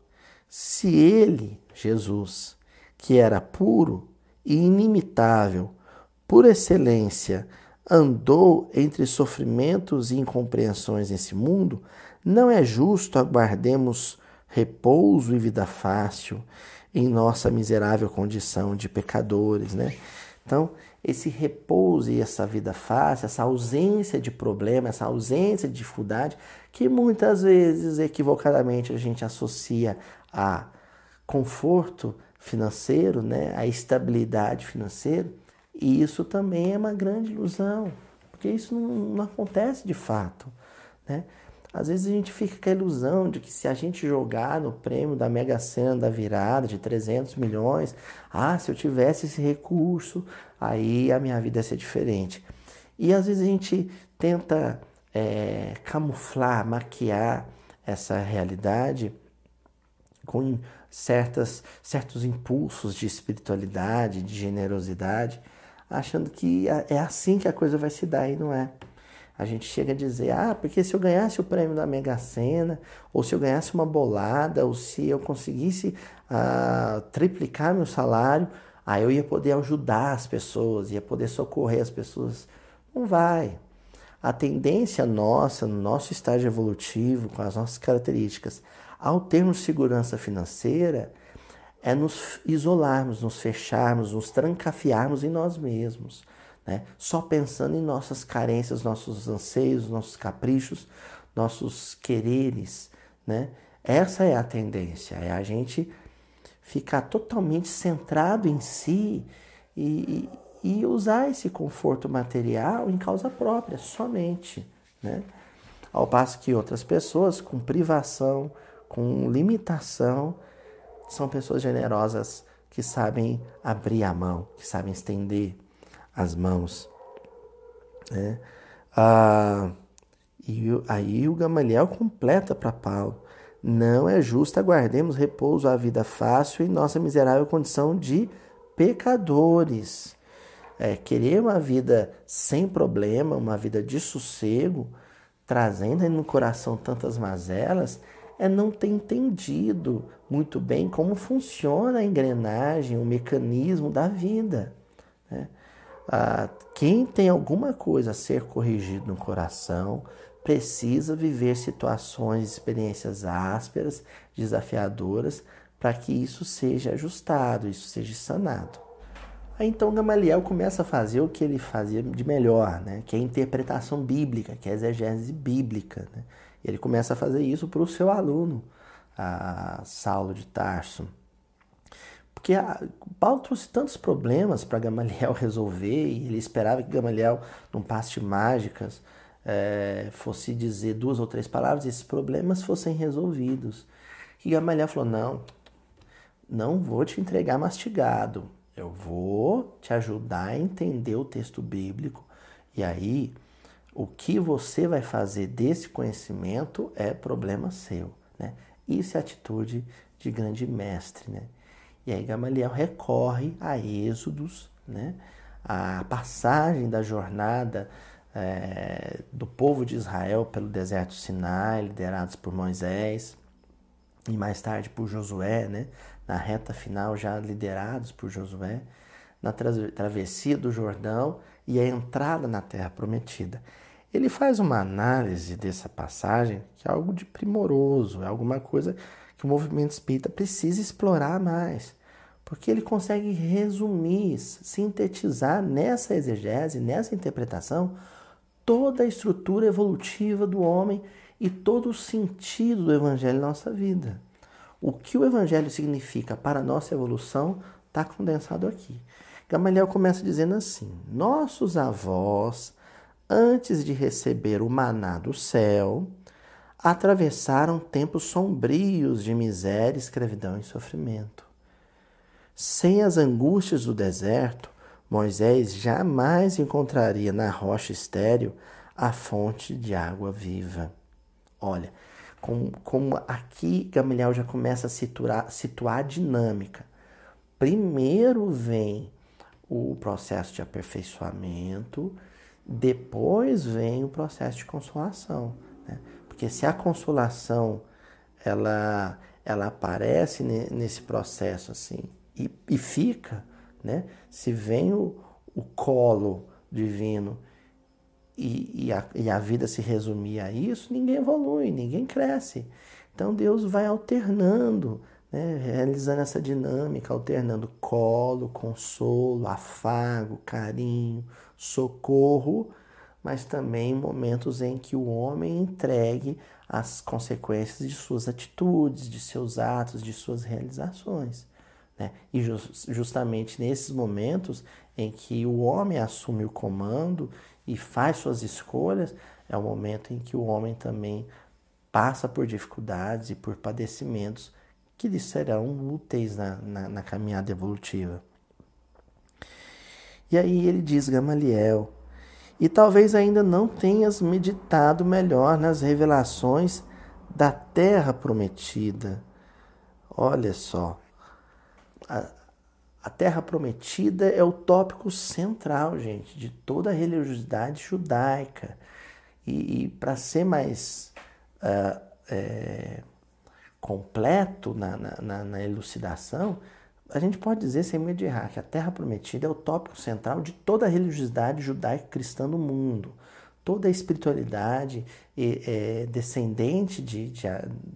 se ele, Jesus, que era puro e inimitável, por excelência, andou entre sofrimentos e incompreensões nesse mundo, não é justo aguardemos repouso e vida fácil em nossa miserável condição de pecadores, né? Então, esse repouso e essa vida fácil, essa ausência de problema, essa ausência de dificuldade, que muitas vezes equivocadamente a gente associa a conforto financeiro, né, a estabilidade financeira, e isso também é uma grande ilusão, porque isso não, não acontece de fato. Né? Às vezes a gente fica com a ilusão de que se a gente jogar no prêmio da Mega Sena da virada de 300 milhões, ah, se eu tivesse esse recurso, aí a minha vida ia ser diferente. E às vezes a gente tenta é, camuflar, maquiar essa realidade com certas, certos impulsos de espiritualidade, de generosidade, achando que é assim que a coisa vai se dar e não é. A gente chega a dizer, ah, porque se eu ganhasse o prêmio da Mega Sena, ou se eu ganhasse uma bolada, ou se eu conseguisse ah, triplicar meu salário, aí eu ia poder ajudar as pessoas, ia poder socorrer as pessoas. Não vai. A tendência nossa, no nosso estágio evolutivo, com as nossas características, ao termos segurança financeira, é nos isolarmos, nos fecharmos, nos trancafiarmos em nós mesmos, né? só pensando em nossas carências, nossos anseios, nossos caprichos, nossos quereres. Né? Essa é a tendência, é a gente ficar totalmente centrado em si e, e, e usar esse conforto material em causa própria, somente. Né? Ao passo que outras pessoas, com privação, com limitação, são pessoas generosas que sabem abrir a mão, que sabem estender as mãos. Né? Ah, e aí o Gamaliel completa para Paulo: não é justo aguardemos repouso à vida fácil em nossa miserável condição de pecadores. É, querer uma vida sem problema, uma vida de sossego, trazendo no coração tantas mazelas, é não ter entendido muito bem como funciona a engrenagem, o mecanismo da vida. Né? Ah, quem tem alguma coisa a ser corrigido no coração precisa viver situações, experiências ásperas, desafiadoras, para que isso seja ajustado, isso seja sanado. Aí então Gamaliel começa a fazer o que ele fazia de melhor, né? que é a interpretação bíblica, que é a exegese bíblica. Né? Ele começa a fazer isso para o seu aluno, a Saulo de Tarso. Porque Paulo trouxe tantos problemas para Gamaliel resolver e ele esperava que Gamaliel, num passe de mágicas, é, fosse dizer duas ou três palavras e esses problemas fossem resolvidos. E Gamaliel falou: Não, não vou te entregar mastigado, eu vou te ajudar a entender o texto bíblico e aí o que você vai fazer desse conhecimento é problema seu. Né? Isso é atitude de grande mestre. Né? E aí Gamaliel recorre a Êxodos, né? a passagem da jornada é, do povo de Israel pelo deserto Sinai, liderados por Moisés, e mais tarde por Josué, né? na reta final já liderados por Josué, na travessia do Jordão e a entrada na terra prometida. Ele faz uma análise dessa passagem que é algo de primoroso, é alguma coisa que o movimento espírita precisa explorar mais, porque ele consegue resumir, sintetizar nessa exegese, nessa interpretação, toda a estrutura evolutiva do homem e todo o sentido do Evangelho na nossa vida. O que o Evangelho significa para a nossa evolução está condensado aqui. Gamaliel começa dizendo assim: Nossos avós antes de receber o maná do céu, atravessaram tempos sombrios de miséria, escravidão e sofrimento. Sem as angústias do deserto, Moisés jamais encontraria na rocha estéril a fonte de água viva. Olha, como, como aqui Gamaliel já começa a situar, situar a dinâmica. Primeiro vem o processo de aperfeiçoamento, depois vem o processo de consolação. Né? Porque se a consolação ela, ela aparece nesse processo assim e, e fica, né? se vem o, o colo divino e, e, a, e a vida se resumir a isso, ninguém evolui, ninguém cresce. Então Deus vai alternando, né? realizando essa dinâmica, alternando colo, consolo, afago, carinho, socorro, mas também momentos em que o homem entregue as consequências de suas atitudes, de seus atos, de suas realizações. Né? E just, justamente nesses momentos em que o homem assume o comando e faz suas escolhas, é o momento em que o homem também passa por dificuldades e por padecimentos que lhe serão úteis na, na, na caminhada evolutiva. E aí ele diz, Gamaliel, e talvez ainda não tenhas meditado melhor nas revelações da terra prometida. Olha só, a, a terra prometida é o tópico central, gente, de toda a religiosidade judaica. E, e para ser mais uh, é, completo na, na, na elucidação, a gente pode dizer, sem medo de errar, que a Terra Prometida é o tópico central de toda a religiosidade judaica cristã no mundo. Toda a espiritualidade é, descendente de, de,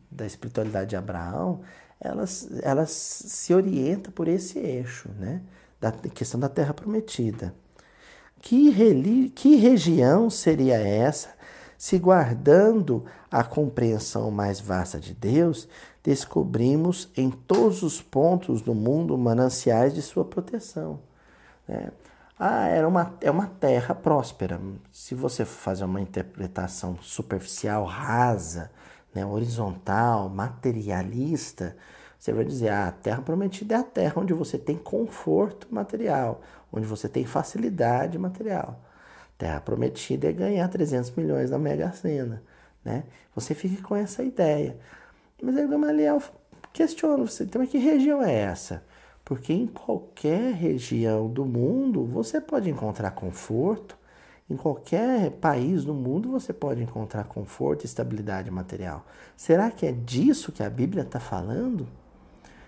da espiritualidade de Abraão, elas se orienta por esse eixo, né? Da questão da Terra Prometida. Que, que região seria essa se guardando a compreensão mais vasta de Deus, descobrimos em todos os pontos do mundo mananciais de sua proteção. Né? Ah, era uma, é uma terra próspera. Se você fazer uma interpretação superficial, rasa, né, horizontal, materialista, você vai dizer: ah, a terra prometida é a terra onde você tem conforto material, onde você tem facilidade material. Terra prometida é ganhar 300 milhões na Mega Sena. Né? Você fica com essa ideia. Mas aí Gamaliel questiona você, então que região é essa? Porque em qualquer região do mundo você pode encontrar conforto, em qualquer país do mundo você pode encontrar conforto e estabilidade material. Será que é disso que a Bíblia está falando?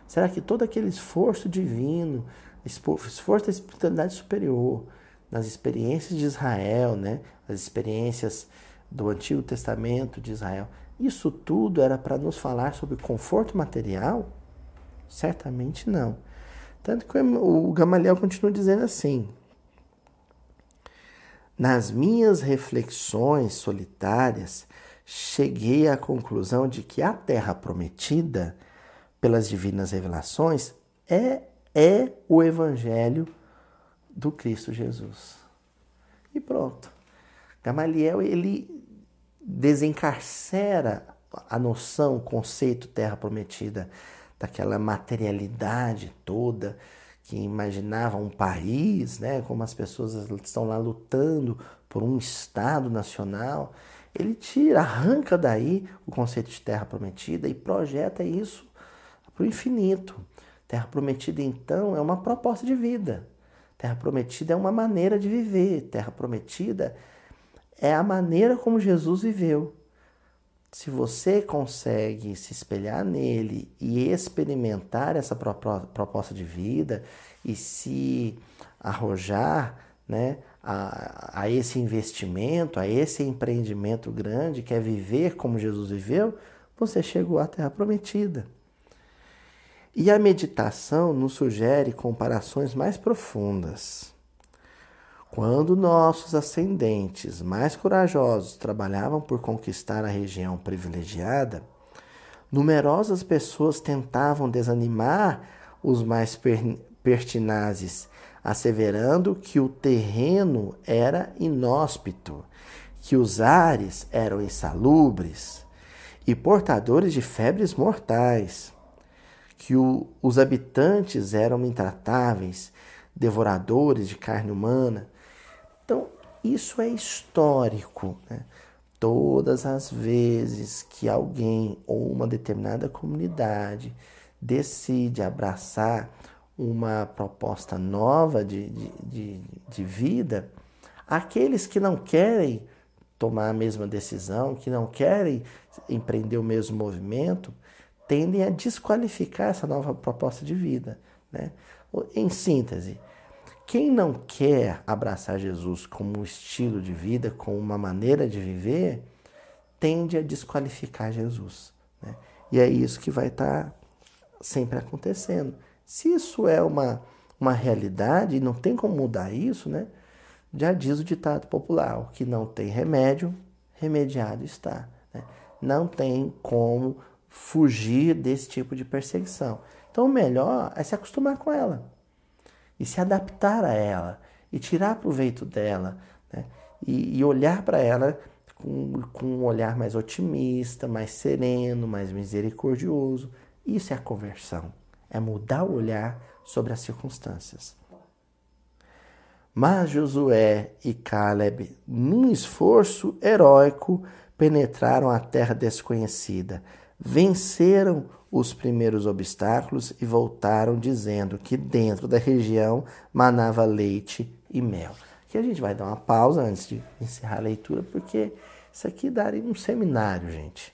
Será que todo aquele esforço divino, esforço da espiritualidade superior, nas experiências de Israel, né? as experiências do Antigo Testamento de Israel, isso tudo era para nos falar sobre conforto material? Certamente não. Tanto que o Gamaliel continua dizendo assim: Nas minhas reflexões solitárias, cheguei à conclusão de que a terra prometida pelas divinas revelações é, é o evangelho do Cristo Jesus. E pronto. Gamaliel, ele desencarcera a noção, o conceito terra prometida, daquela materialidade toda que imaginava um país, né, como as pessoas estão lá lutando por um Estado nacional. Ele tira, arranca daí o conceito de terra prometida e projeta isso para o infinito. Terra prometida, então, é uma proposta de vida. Terra prometida é uma maneira de viver. Terra prometida é a maneira como Jesus viveu. Se você consegue se espelhar nele e experimentar essa proposta de vida e se arrojar né, a, a esse investimento, a esse empreendimento grande que é viver como Jesus viveu, você chegou à Terra Prometida. E a meditação nos sugere comparações mais profundas. Quando nossos ascendentes mais corajosos trabalhavam por conquistar a região privilegiada, numerosas pessoas tentavam desanimar os mais pertinazes, asseverando que o terreno era inóspito, que os ares eram insalubres e portadores de febres mortais, que o, os habitantes eram intratáveis devoradores de carne humana. Então, isso é histórico. Né? Todas as vezes que alguém ou uma determinada comunidade decide abraçar uma proposta nova de, de, de, de vida, aqueles que não querem tomar a mesma decisão, que não querem empreender o mesmo movimento, tendem a desqualificar essa nova proposta de vida. Né? Em síntese, quem não quer abraçar Jesus como um estilo de vida, como uma maneira de viver, tende a desqualificar Jesus. Né? E é isso que vai estar tá sempre acontecendo. Se isso é uma, uma realidade não tem como mudar isso, né? já diz o ditado popular: o que não tem remédio, remediado está. Né? Não tem como fugir desse tipo de perseguição. Então, o melhor é se acostumar com ela e se adaptar a ela e tirar proveito dela né? e, e, olhar para ela com, com um olhar mais otimista, mais sereno, mais misericordioso. Isso é a conversão, é mudar o olhar sobre as circunstâncias. Mas Josué e Caleb, num esforço heróico, penetraram a terra desconhecida venceram os primeiros obstáculos e voltaram dizendo que dentro da região manava leite e mel. Aqui a gente vai dar uma pausa antes de encerrar a leitura, porque isso aqui daria um seminário, gente.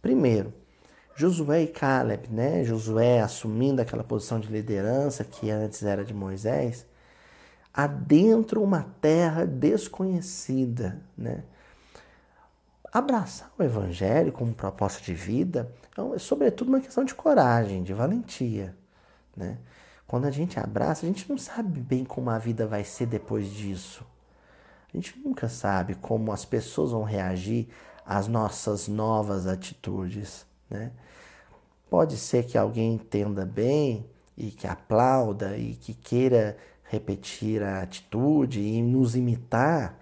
Primeiro, Josué e Caleb, né? Josué assumindo aquela posição de liderança que antes era de Moisés, adentro uma terra desconhecida, né? Abraçar o evangelho como proposta de vida é, sobretudo, uma questão de coragem, de valentia. Né? Quando a gente abraça, a gente não sabe bem como a vida vai ser depois disso. A gente nunca sabe como as pessoas vão reagir às nossas novas atitudes. Né? Pode ser que alguém entenda bem e que aplauda e que queira repetir a atitude e nos imitar.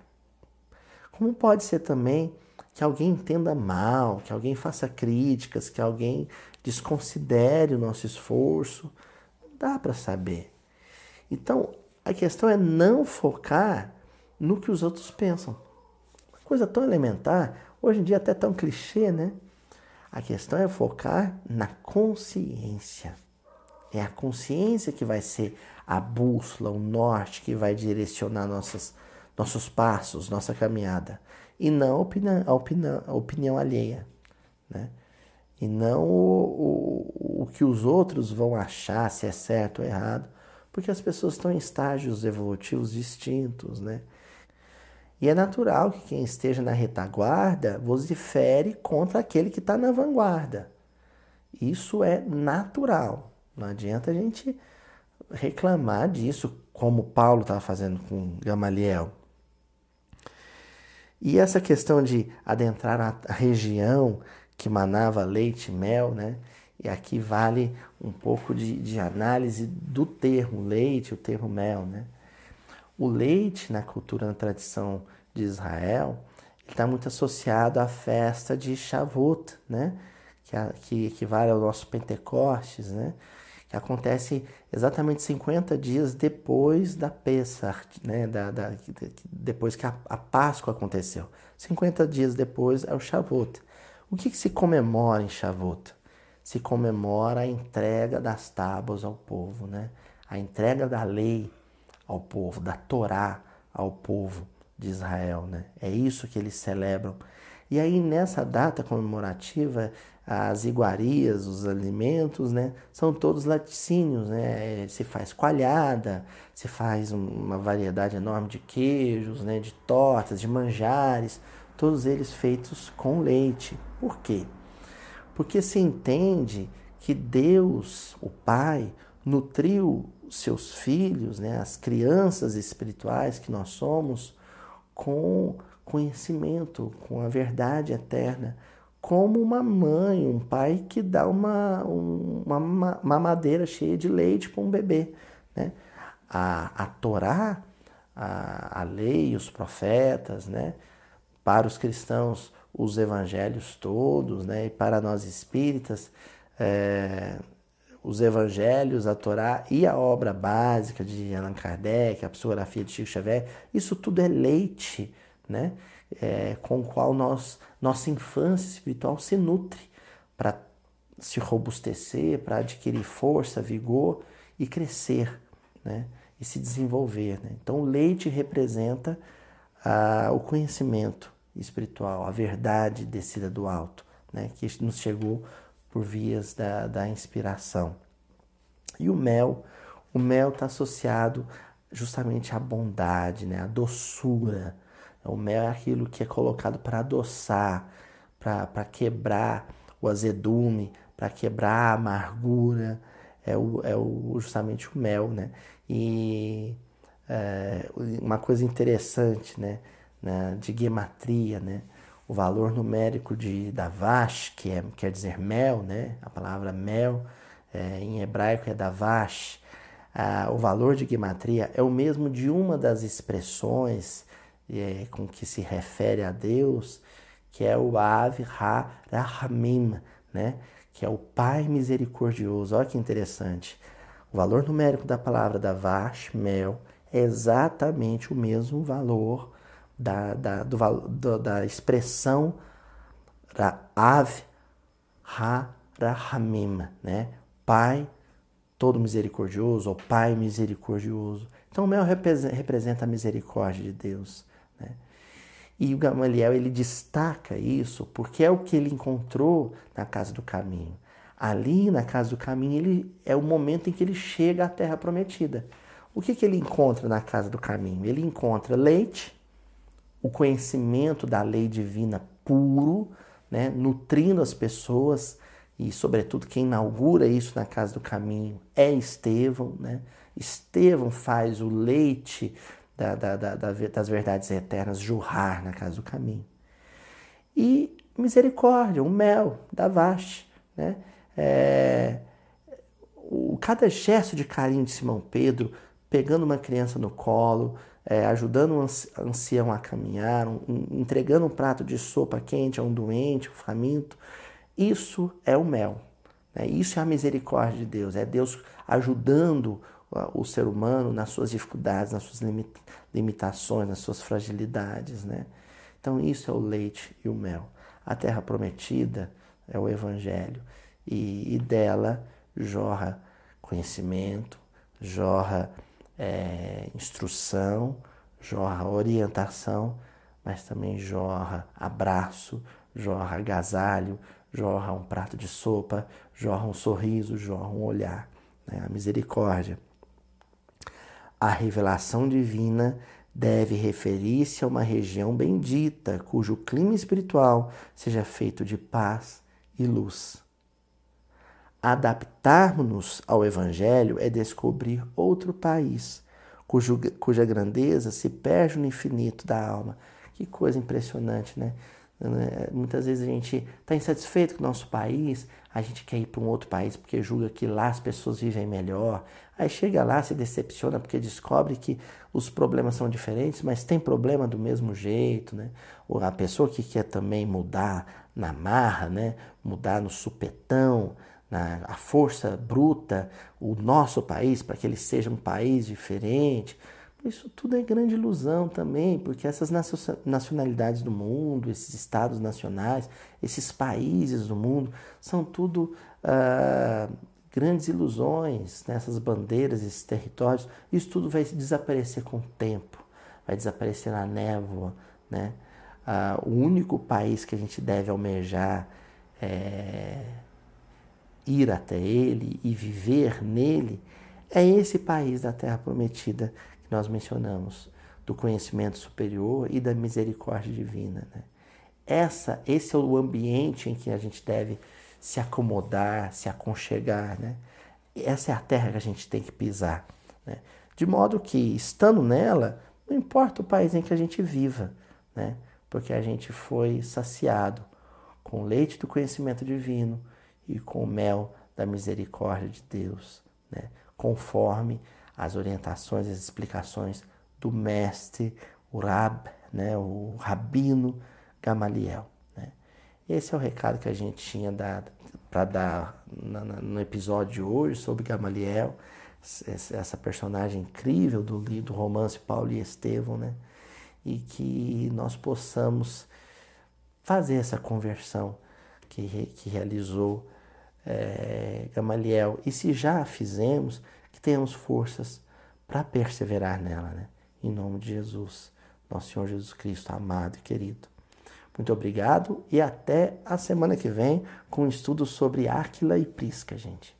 Como pode ser também que alguém entenda mal, que alguém faça críticas, que alguém desconsidere o nosso esforço. Não dá para saber. Então, a questão é não focar no que os outros pensam. Uma coisa tão elementar, hoje em dia até tão clichê, né? A questão é focar na consciência. É a consciência que vai ser a bússola, o norte que vai direcionar nossas, nossos passos, nossa caminhada e não a opinião, a opinião, a opinião alheia. Né? E não o, o, o que os outros vão achar se é certo ou errado, porque as pessoas estão em estágios evolutivos distintos. Né? E é natural que quem esteja na retaguarda vocifere contra aquele que está na vanguarda. Isso é natural. Não adianta a gente reclamar disso, como Paulo estava fazendo com Gamaliel. E essa questão de adentrar a região que manava leite e mel, né? E aqui vale um pouco de, de análise do termo leite, o termo mel, né? O leite na cultura, na tradição de Israel, está muito associado à festa de Shavuot, né? Que, que equivale ao nosso Pentecostes, né? Que acontece exatamente 50 dias depois da Pessah, né? Da, da, depois que a, a, Páscoa aconteceu. 50 dias depois é o Shavuot. O que, que se comemora em Shavuot? Se comemora a entrega das tábuas ao povo, né? a entrega da lei ao povo, da Torá ao povo de Israel. Né? É isso que eles celebram. E aí, nessa data comemorativa, as iguarias, os alimentos, né, são todos laticínios, né? Se faz coalhada, se faz uma variedade enorme de queijos, né, de tortas, de manjares, todos eles feitos com leite. Por quê? Porque se entende que Deus, o Pai, nutriu seus filhos, né, as crianças espirituais que nós somos, com conhecimento, com a verdade eterna como uma mãe, um pai que dá uma, uma mamadeira cheia de leite para um bebê. Né? A, a Torá, a, a lei, os profetas, né? para os cristãos, os evangelhos todos, né? e para nós espíritas, é, os evangelhos, a Torá e a obra básica de Allan Kardec, a psicografia de Chico Xavier, isso tudo é leite, né? É, com o qual nós, nossa infância espiritual se nutre para se robustecer, para adquirir força, vigor e crescer, né? E se desenvolver. Né? Então, o leite representa ah, o conhecimento espiritual, a verdade descida do alto, né? Que nos chegou por vias da, da inspiração. E o mel, o mel está associado justamente à bondade, né? à doçura. O mel é aquilo que é colocado para adoçar, para quebrar o azedume, para quebrar a amargura. É, o, é o, justamente o mel, né? E é, uma coisa interessante, né? né? De gematria, né? o valor numérico de Davash, que é, quer dizer mel, né? a palavra mel é, em hebraico é Davash, ah, o valor de gematria é o mesmo de uma das expressões é, com que se refere a Deus, que é o Av Ha-Rahamim, né? que é o Pai Misericordioso. Olha que interessante. O valor numérico da palavra Davash, mel, é exatamente o mesmo valor da, da, do, do, da expressão Av Ha-Rahamim, né? Pai todo misericordioso, ou Pai misericordioso. Então o mel representa a misericórdia de Deus. E o Gamaliel ele destaca isso porque é o que ele encontrou na casa do caminho. Ali na casa do caminho ele é o momento em que ele chega à terra prometida. O que, que ele encontra na casa do caminho? Ele encontra leite, o conhecimento da lei divina puro, né, nutrindo as pessoas e, sobretudo, quem inaugura isso na Casa do Caminho é Estevão. Né? Estevão faz o leite da, da, da, das verdades eternas jorrar na Casa do Caminho. E misericórdia, o mel da Vaste. Né? É, o, cada gesto de carinho de Simão Pedro, pegando uma criança no colo, é, ajudando um ancião a caminhar, um, entregando um prato de sopa quente a um doente, um faminto. Isso é o mel. Né? Isso é a misericórdia de Deus. É Deus ajudando o ser humano nas suas dificuldades, nas suas limitações, nas suas fragilidades. Né? Então, isso é o leite e o mel. A terra prometida é o Evangelho e, e dela jorra conhecimento, jorra é, instrução, jorra orientação, mas também jorra abraço, jorra agasalho, jorra um prato de sopa, jorra um sorriso, jorra um olhar, né? a misericórdia. A revelação divina deve referir-se a uma região bendita, cujo clima espiritual seja feito de paz e luz. Adaptarmos-nos ao Evangelho é descobrir outro país, cujo, cuja grandeza se perde no infinito da alma. Que coisa impressionante, né? Muitas vezes a gente está insatisfeito com o nosso país, a gente quer ir para um outro país porque julga que lá as pessoas vivem melhor. Aí chega lá, se decepciona porque descobre que os problemas são diferentes, mas tem problema do mesmo jeito, né? Ou a pessoa que quer também mudar na marra, né? Mudar no supetão, na, a força bruta, o nosso país, para que ele seja um país diferente. Isso tudo é grande ilusão também, porque essas nacionalidades do mundo, esses estados nacionais, esses países do mundo, são tudo ah, grandes ilusões, né? essas bandeiras, esses territórios. Isso tudo vai desaparecer com o tempo, vai desaparecer na névoa. Né? Ah, o único país que a gente deve almejar é ir até ele e viver nele, é esse país da terra prometida nós mencionamos, do conhecimento superior e da misericórdia divina. Né? Essa, esse é o ambiente em que a gente deve se acomodar, se aconchegar. Né? Essa é a terra que a gente tem que pisar. Né? De modo que, estando nela, não importa o país em que a gente viva, né? porque a gente foi saciado com o leite do conhecimento divino, e com o mel da misericórdia de Deus, né? conforme as orientações, as explicações do mestre, o Rab, né? o Rabino Gamaliel. Né? Esse é o recado que a gente tinha para dar no episódio de hoje sobre Gamaliel, essa personagem incrível do, do romance Paulo e Estevão, né? E que nós possamos fazer essa conversão que, que realizou é, Gamaliel. E se já fizemos, que tenhamos forças para perseverar nela, né? Em nome de Jesus, nosso Senhor Jesus Cristo, amado e querido. Muito obrigado e até a semana que vem com um estudo sobre Áquila e Prisca, gente.